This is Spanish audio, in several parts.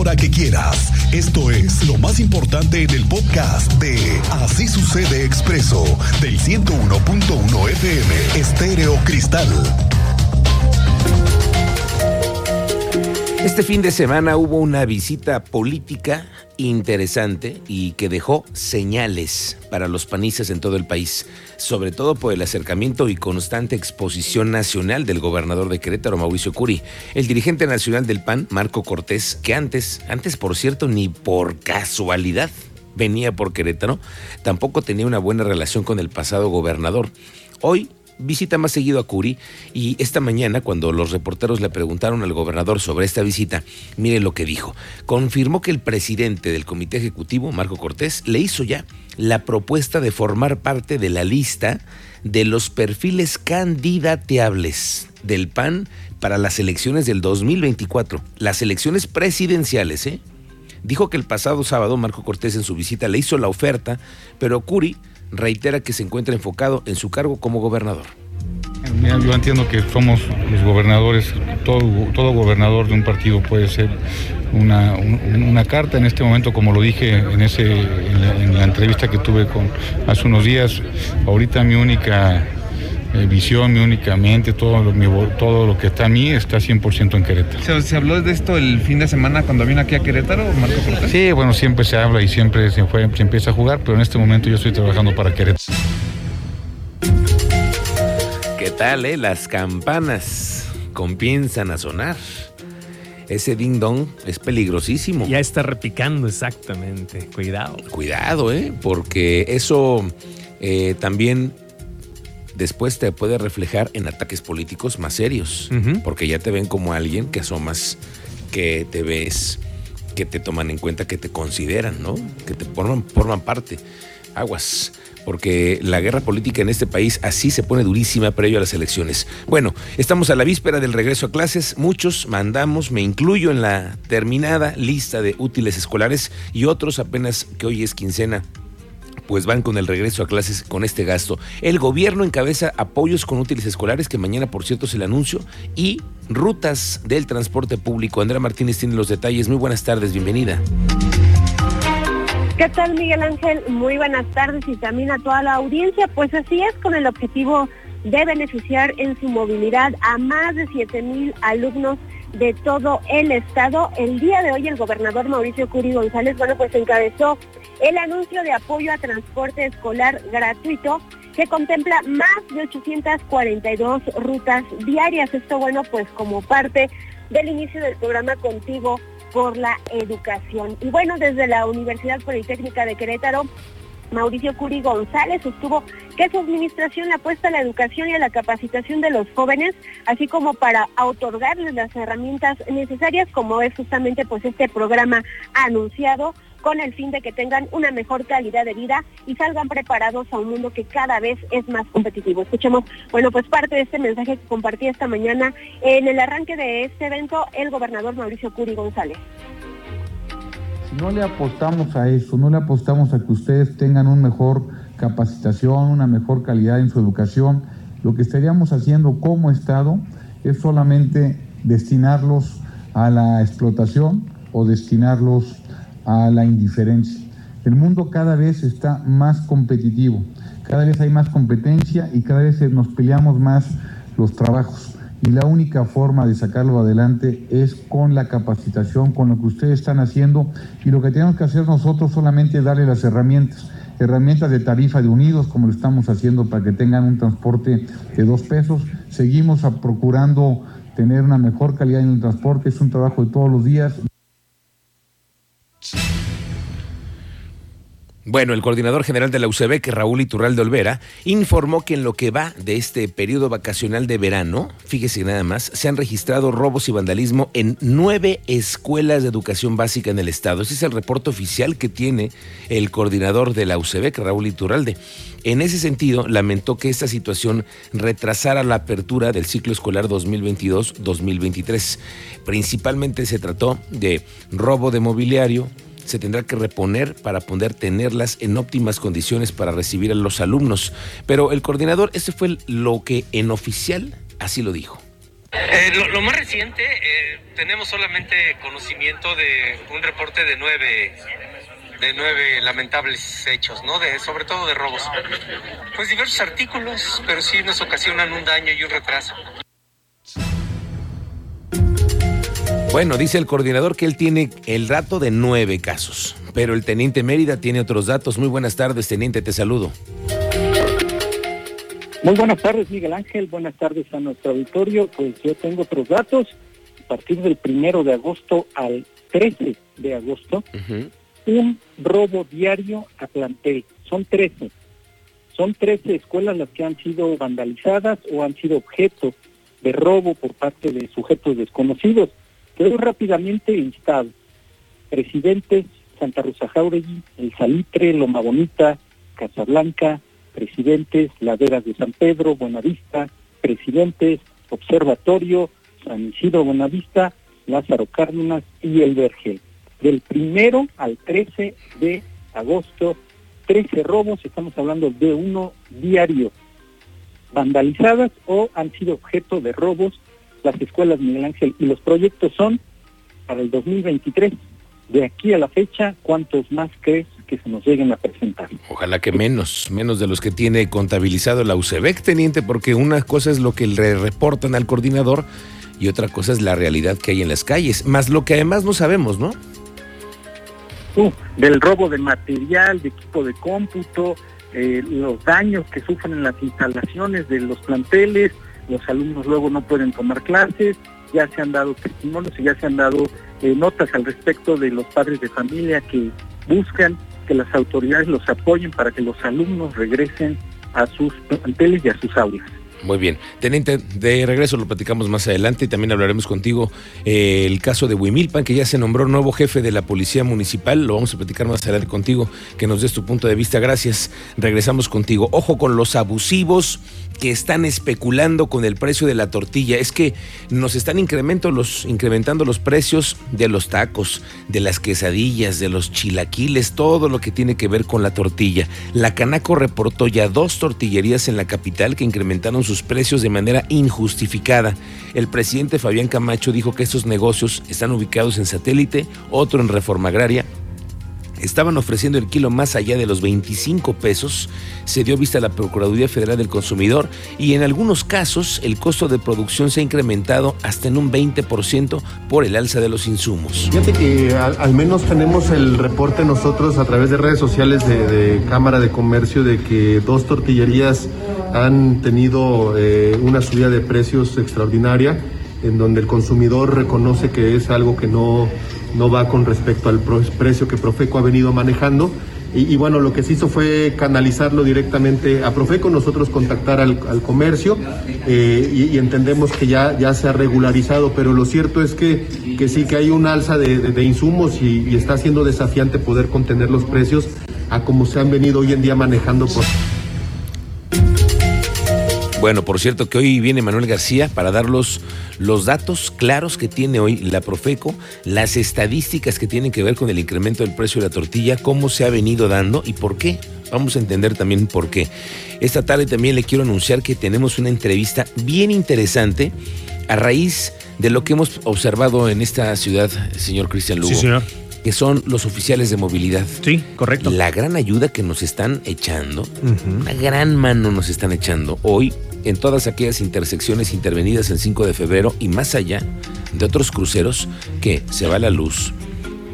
hora que quieras. Esto es lo más importante en el podcast de Así sucede expreso del 101.1 FM Estéreo Cristal. Este fin de semana hubo una visita política interesante y que dejó señales para los panistas en todo el país, sobre todo por el acercamiento y constante exposición nacional del gobernador de Querétaro, Mauricio Curi, el dirigente nacional del PAN, Marco Cortés, que antes, antes por cierto, ni por casualidad venía por Querétaro, tampoco tenía una buena relación con el pasado gobernador. Hoy visita más seguido a Curi y esta mañana cuando los reporteros le preguntaron al gobernador sobre esta visita, mire lo que dijo. Confirmó que el presidente del comité ejecutivo, Marco Cortés, le hizo ya la propuesta de formar parte de la lista de los perfiles candidateables del PAN para las elecciones del 2024, las elecciones presidenciales, ¿eh? Dijo que el pasado sábado Marco Cortés en su visita le hizo la oferta, pero Curi reitera que se encuentra enfocado en su cargo como gobernador. yo entiendo que somos los gobernadores, todo, todo gobernador de un partido puede ser una, carta en este momento, como lo dije en, ese, en la, entrevista que tuve con, hace unos días. Ahorita mi única eh, visión, mi únicamente, todo lo, todo lo que está a mí está 100% en Querétaro. ¿Se, habló de esto el fin de semana cuando vino aquí a Querétaro, Marco Cortés? Sí, bueno, siempre se habla y siempre se, fue, se empieza a jugar, pero en este momento yo estoy trabajando para Querétaro. ¿Qué tal, eh? Las campanas comienzan a sonar. Ese ding dong es peligrosísimo. Ya está repicando, exactamente. Cuidado. Cuidado, ¿eh? Porque eso eh, también después te puede reflejar en ataques políticos más serios, porque ya te ven como alguien que asomas, que te ves, que te toman en cuenta, que te consideran, ¿no? Que te forman, forman parte. Aguas porque la guerra política en este país así se pone durísima previo a las elecciones. Bueno, estamos a la víspera del regreso a clases, muchos mandamos, me incluyo en la terminada lista de útiles escolares y otros apenas que hoy es quincena pues van con el regreso a clases con este gasto. El gobierno encabeza apoyos con útiles escolares, que mañana por cierto es el anuncio, y rutas del transporte público. Andrea Martínez tiene los detalles. Muy buenas tardes, bienvenida. ¿Qué tal Miguel Ángel? Muy buenas tardes y también a toda la audiencia. Pues así es, con el objetivo de beneficiar en su movilidad a más de 7 mil alumnos de todo el estado. El día de hoy el gobernador Mauricio Curi González, bueno, pues encabezó el anuncio de apoyo a transporte escolar gratuito que contempla más de 842 rutas diarias. Esto, bueno, pues como parte del inicio del programa Contigo por la Educación. Y bueno, desde la Universidad Politécnica de Querétaro, Mauricio Curi González sostuvo que su administración apuesta a la educación y a la capacitación de los jóvenes, así como para otorgarles las herramientas necesarias, como es justamente pues este programa anunciado con el fin de que tengan una mejor calidad de vida y salgan preparados a un mundo que cada vez es más competitivo. Escuchemos, bueno, pues parte de este mensaje que compartí esta mañana en el arranque de este evento el gobernador Mauricio Curi González. Si no le apostamos a eso, no le apostamos a que ustedes tengan una mejor capacitación, una mejor calidad en su educación, lo que estaríamos haciendo como Estado es solamente destinarlos a la explotación o destinarlos a la indiferencia. El mundo cada vez está más competitivo, cada vez hay más competencia y cada vez nos peleamos más los trabajos. Y la única forma de sacarlo adelante es con la capacitación, con lo que ustedes están haciendo. Y lo que tenemos que hacer nosotros solamente es darle las herramientas, herramientas de tarifa de unidos, como lo estamos haciendo para que tengan un transporte de dos pesos. Seguimos procurando tener una mejor calidad en el transporte, es un trabajo de todos los días. Out. Bueno, el coordinador general de la que Raúl Iturralde Olvera, informó que en lo que va de este periodo vacacional de verano, fíjese nada más, se han registrado robos y vandalismo en nueve escuelas de educación básica en el estado. Ese es el reporte oficial que tiene el coordinador de la que Raúl Iturralde. En ese sentido, lamentó que esta situación retrasara la apertura del ciclo escolar 2022-2023. Principalmente se trató de robo de mobiliario, se tendrá que reponer para poder tenerlas en óptimas condiciones para recibir a los alumnos. Pero el coordinador, ese fue lo que en oficial así lo dijo. Eh, lo, más reciente, eh, tenemos solamente conocimiento de un reporte de nueve, de nueve lamentables hechos, ¿no? De, sobre todo de robos. Pues diversos artículos, pero sí nos ocasionan un daño y un retraso. Bueno, dice el coordinador que él tiene el dato de nueve casos, pero el teniente Mérida tiene otros datos. Muy buenas tardes, teniente, te saludo. Muy buenas tardes, Miguel Ángel. Buenas tardes a nuestro auditorio. Pues yo tengo otros datos. A partir del primero de agosto al 13 de agosto, uh -huh. un robo diario a plantel. Son 13. Son 13 escuelas las que han sido vandalizadas o han sido objeto de robo por parte de sujetos desconocidos. Pero rápidamente listado. Presidentes, Santa Rosa Jauregui, El Salitre, Loma Bonita, Casablanca, Presidentes, Laderas de San Pedro, Buenavista, Presidentes, Observatorio, San Isidro Buenavista, Lázaro Cárdenas y El Vergel. Del primero al 13 de agosto, 13 robos, estamos hablando de uno diario, vandalizadas o han sido objeto de robos las escuelas Miguel Ángel y los proyectos son para el 2023. De aquí a la fecha, ¿cuántos más crees que se nos lleguen a presentar? Ojalá que menos, menos de los que tiene contabilizado la UCEBEC, teniente, porque una cosa es lo que le reportan al coordinador y otra cosa es la realidad que hay en las calles, más lo que además no sabemos, ¿no? Uh, del robo de material, de equipo de cómputo, eh, los daños que sufren en las instalaciones de los planteles, los alumnos luego no pueden tomar clases, ya se han dado testimonios y ya se han dado eh, notas al respecto de los padres de familia que buscan que las autoridades los apoyen para que los alumnos regresen a sus planteles y a sus aulas. Muy bien. Teniente, de regreso lo platicamos más adelante y también hablaremos contigo eh, el caso de Huimilpan, que ya se nombró nuevo jefe de la Policía Municipal. Lo vamos a platicar más adelante contigo, que nos des tu punto de vista. Gracias. Regresamos contigo. Ojo con los abusivos que están especulando con el precio de la tortilla. Es que nos están incrementando los, incrementando los precios de los tacos, de las quesadillas, de los chilaquiles, todo lo que tiene que ver con la tortilla. La Canaco reportó ya dos tortillerías en la capital que incrementaron sus precios de manera injustificada. El presidente Fabián Camacho dijo que estos negocios están ubicados en satélite, otro en reforma agraria estaban ofreciendo el kilo más allá de los 25 pesos, se dio vista a la Procuraduría Federal del Consumidor y en algunos casos el costo de producción se ha incrementado hasta en un 20% por el alza de los insumos. Fíjate que al, menos tenemos el reporte nosotros a través de redes sociales de, de Cámara de Comercio de que dos tortillerías han tenido eh, una subida de precios extraordinaria en donde el consumidor reconoce que es algo que no no va con respecto al precio que Profeco ha venido manejando. Y, bueno, lo que se hizo fue canalizarlo directamente a Profeco, nosotros contactar al, al comercio eh, y, entendemos que ya, ya se ha regularizado, pero lo cierto es que, que sí que hay un alza de, de, de insumos y, y, está siendo desafiante poder contener los precios a como se han venido hoy en día manejando por... Bueno, por cierto que hoy viene Manuel García para dar los, los, datos claros que tiene hoy la Profeco, las estadísticas que tienen que ver con el incremento del precio de la tortilla, cómo se ha venido dando y por qué. Vamos a entender también por qué. Esta tarde también le quiero anunciar que tenemos una entrevista bien interesante a raíz de lo que hemos observado en esta ciudad, señor Cristian Lugo. Sí, señor que son los oficiales de movilidad. Sí, correcto. La gran ayuda que nos están echando, uh -huh. una gran mano nos están echando hoy en todas aquellas intersecciones intervenidas el 5 de febrero y más allá de otros cruceros que se va la luz,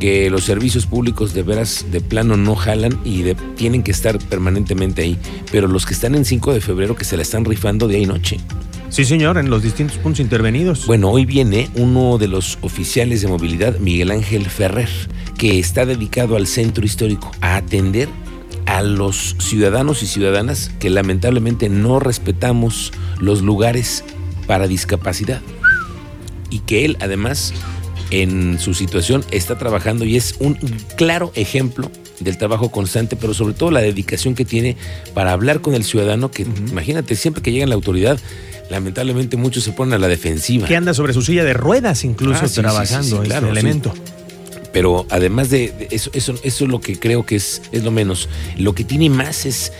que los servicios públicos de veras de plano no jalan y de, tienen que estar permanentemente ahí, pero los que están en 5 de febrero que se la están rifando día y noche. Sí, señor, en los distintos puntos intervenidos. Bueno, hoy viene uno de los oficiales de movilidad, Miguel Ángel Ferrer, que está dedicado al centro histórico a atender a los ciudadanos y ciudadanas que lamentablemente no respetamos los lugares para discapacidad. Y que él además en su situación está trabajando y es un claro ejemplo del trabajo constante, pero sobre todo la dedicación que tiene para hablar con el ciudadano, que uh -huh. imagínate, siempre que llega en la autoridad, lamentablemente muchos se ponen a la defensiva. Que anda sobre su silla de ruedas incluso ah, sí, trabajando sí, sí, claro, este elemento. Pero además de, de eso, eso, eso es lo que creo que es, es lo menos. Lo que tiene más es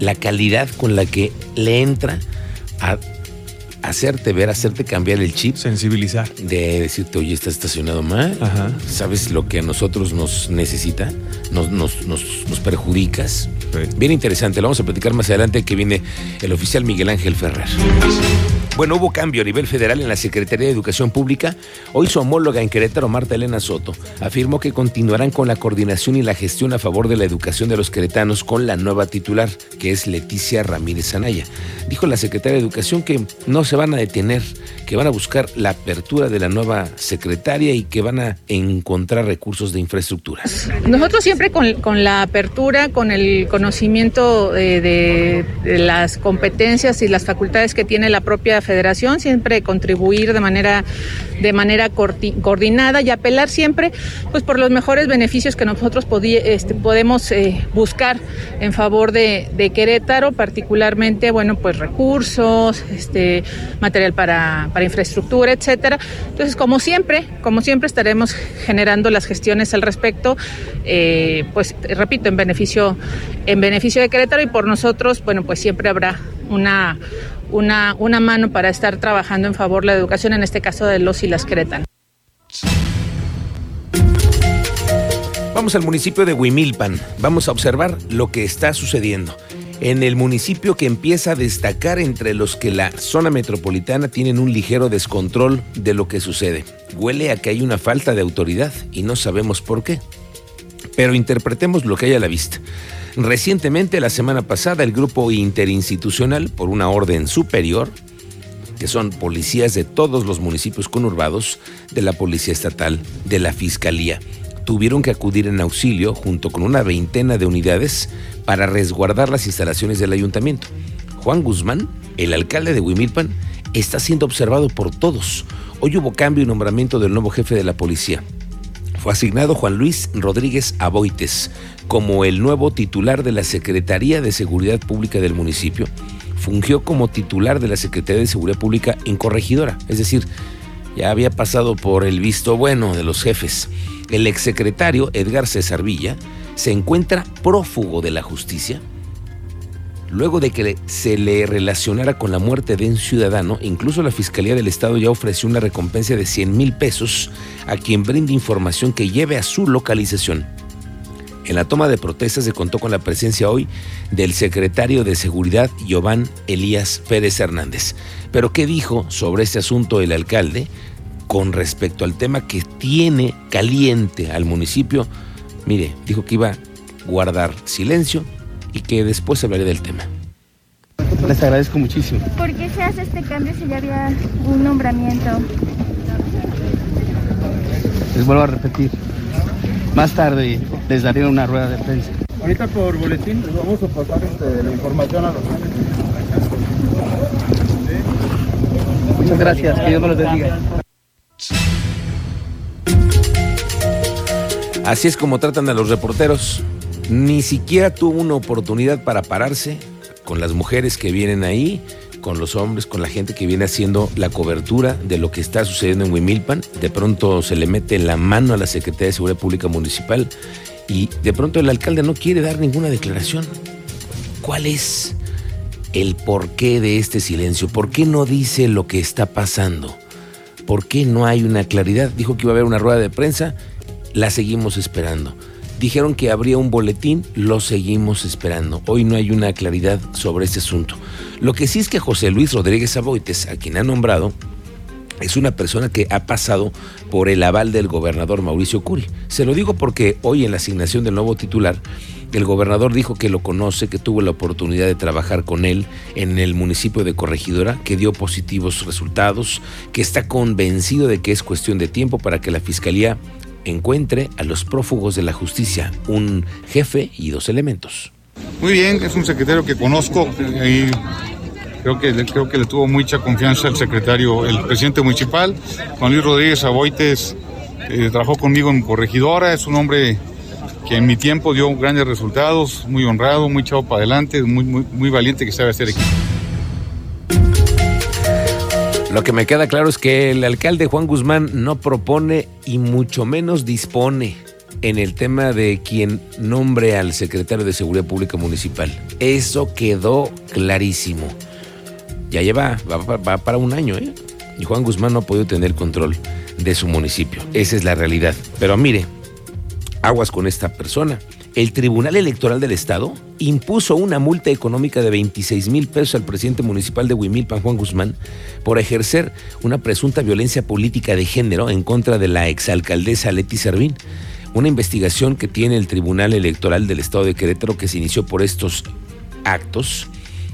la calidad con la que le entra a hacerte ver, hacerte cambiar el chip. Sensibilizar. De decirte, oye, estás estacionado mal. ¿Sabes lo que a nosotros nos necesita? Nos, nos, nos, perjudicas. Bien interesante, lo vamos a platicar más adelante que viene el oficial Miguel Ángel Ferrer. Bueno, hubo cambio a nivel federal en la Secretaría de Educación Pública. Hoy su homóloga en Querétaro, Marta Elena Soto, afirmó que continuarán con la coordinación y la gestión a favor de la educación de los queretanos con la nueva titular, que es Leticia Ramírez Anaya. Dijo la secretaria de Educación que no se van a detener, que van a buscar la apertura de la nueva secretaria y que van a encontrar recursos de infraestructura. Nosotros siempre con, la apertura, con el conocimiento de, de las competencias y las facultades que tiene la propia federación, siempre contribuir de manera, de manera coordinada y apelar siempre pues, por los mejores beneficios que nosotros este, podemos eh, buscar en favor de, Querétaro, particularmente, bueno, pues recursos, este, material para, infraestructura, etcétera. Entonces, como siempre, como siempre estaremos generando las gestiones al respecto, eh, pues repito, en beneficio, en beneficio de Querétaro y por nosotros, bueno, pues siempre habrá una, una, una mano para estar trabajando en favor de la educación, en este caso de los y las cretanas. Vamos al municipio de Huimilpan. Vamos a observar lo que está sucediendo. En el municipio que empieza a destacar entre los que la zona metropolitana tienen un ligero descontrol de lo que sucede. Huele a que hay una falta de autoridad y no sabemos por qué. Pero interpretemos lo que hay a la vista. Recientemente, la semana pasada, el grupo interinstitucional, por una orden superior, que son policías de todos los municipios conurbados, de la Policía Estatal, de la Fiscalía, tuvieron que acudir en auxilio junto con una veintena de unidades para resguardar las instalaciones del ayuntamiento. Juan Guzmán, el alcalde de Huimilpan, está siendo observado por todos. Hoy hubo cambio y nombramiento del nuevo jefe de la policía. Fue asignado Juan Luis Rodríguez Aboites como el nuevo titular de la Secretaría de Seguridad Pública del municipio. Fungió como titular de la Secretaría de Seguridad Pública en Corregidora, es decir, ya había pasado por el visto bueno de los jefes. El exsecretario Edgar César Villa se encuentra prófugo de la justicia luego de que se le relacionara con la muerte de un ciudadano, incluso la Fiscalía del Estado ya ofreció una recompensa de 100 mil pesos a quien brinde información que lleve a su localización. En la toma de protestas se contó con la presencia hoy del secretario de Seguridad, Giovanni Elías Pérez Hernández. Pero ¿qué dijo sobre este asunto el alcalde con respecto al tema que tiene caliente al municipio? Mire, dijo que iba a guardar silencio y que después hablaré del tema. Les agradezco muchísimo. ¿Por qué se hace este cambio si ya había un nombramiento? Les vuelvo a repetir. Más tarde les daré una rueda de prensa. Ahorita por boletín les vamos a pasar este, la información a los Muchas gracias, que Dios me los bendiga. Así es como tratan a los reporteros. Ni siquiera tuvo una oportunidad para pararse con las mujeres que vienen ahí, con los hombres, con la gente que viene haciendo la cobertura de lo que está sucediendo en Huimilpan. De pronto se le mete la mano a la Secretaría de Seguridad Pública Municipal y de pronto el alcalde no quiere dar ninguna declaración. ¿Cuál es el porqué de este silencio? ¿Por qué no dice lo que está pasando? ¿Por qué no hay una claridad? Dijo que iba a haber una rueda de prensa, la seguimos esperando. Dijeron que habría un boletín, lo seguimos esperando. Hoy no hay una claridad sobre este asunto. Lo que sí es que José Luis Rodríguez Aboites, a quien ha nombrado, es una persona que ha pasado por el aval del gobernador Mauricio Curi. Se lo digo porque hoy en la asignación del nuevo titular, el gobernador dijo que lo conoce, que tuvo la oportunidad de trabajar con él en el municipio de Corregidora, que dio positivos resultados, que está convencido de que es cuestión de tiempo para que la Fiscalía encuentre a los prófugos de la justicia, un jefe y dos elementos. Muy bien, es un secretario que conozco y creo que, creo que le tuvo mucha confianza el secretario, el presidente municipal, Juan Luis Rodríguez Aboites, eh, trabajó conmigo en Corregidora, es un hombre que en mi tiempo dio grandes resultados, muy honrado, muy chavo para adelante, muy, muy, muy valiente que sabe hacer equipo. Lo que me queda claro es que el alcalde Juan Guzmán no propone y mucho menos dispone en el tema de quien nombre al secretario de Seguridad Pública Municipal. Eso quedó clarísimo. Ya lleva, va, para un año, ¿eh? Y Juan Guzmán no ha podido tener control de su municipio. Esa es la realidad. Pero mire, aguas con esta persona. El Tribunal Electoral del Estado impuso una multa económica de 26 mil pesos al presidente municipal de Huimilpan, Juan Guzmán, por ejercer una presunta violencia política de género en contra de la exalcaldesa Leti Servín. Una investigación que tiene el Tribunal Electoral del Estado de Querétaro que se inició por estos actos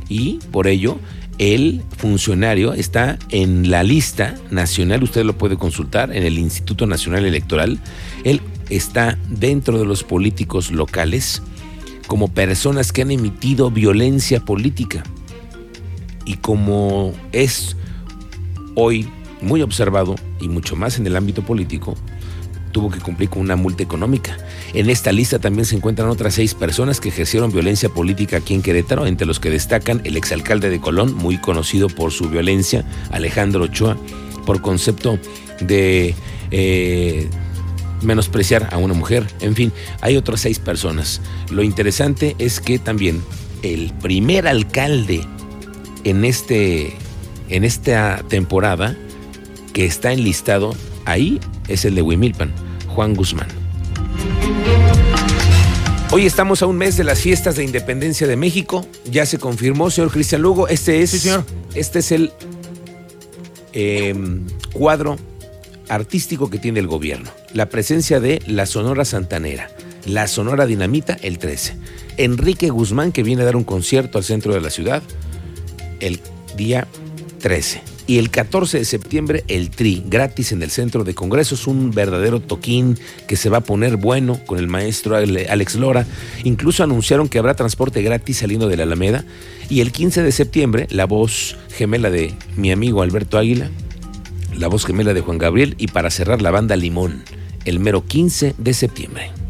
y por ello el funcionario está en la lista nacional, usted lo puede consultar en el Instituto Nacional Electoral. Él está dentro de los políticos locales como personas que han emitido violencia política. Y como es hoy muy observado y mucho más en el ámbito político, tuvo que cumplir con una multa económica. En esta lista también se encuentran otras seis personas que ejercieron violencia política aquí en Querétaro, entre los que destacan el exalcalde de Colón, muy conocido por su violencia, Alejandro Ochoa, por concepto de eh, menospreciar a una mujer. En fin, hay otras seis personas. Lo interesante es que también el primer alcalde en, este, en esta temporada que está enlistado ahí es el de Huimilpan, Juan Guzmán. Hoy estamos a un mes de las fiestas de independencia de México. Ya se confirmó, señor Cristian Lugo. Este es, señor. Este es el em, cuadro artístico que tiene el gobierno. La presencia de la Sonora Santanera, la Sonora Dinamita el 13. Enrique Guzmán que viene a dar un concierto al centro de la ciudad el día 13 y el 14 de septiembre el TRI, gratis en el Centro de Congresos, un verdadero toquín que se va a poner bueno con el maestro Alex Lora. Incluso anunciaron que habrá transporte gratis saliendo de la Alameda. Y el 15 de septiembre, la voz gemela de mi amigo Alberto Águila, la voz gemela de Juan Gabriel y para cerrar la banda Limón, el mero 15 de septiembre.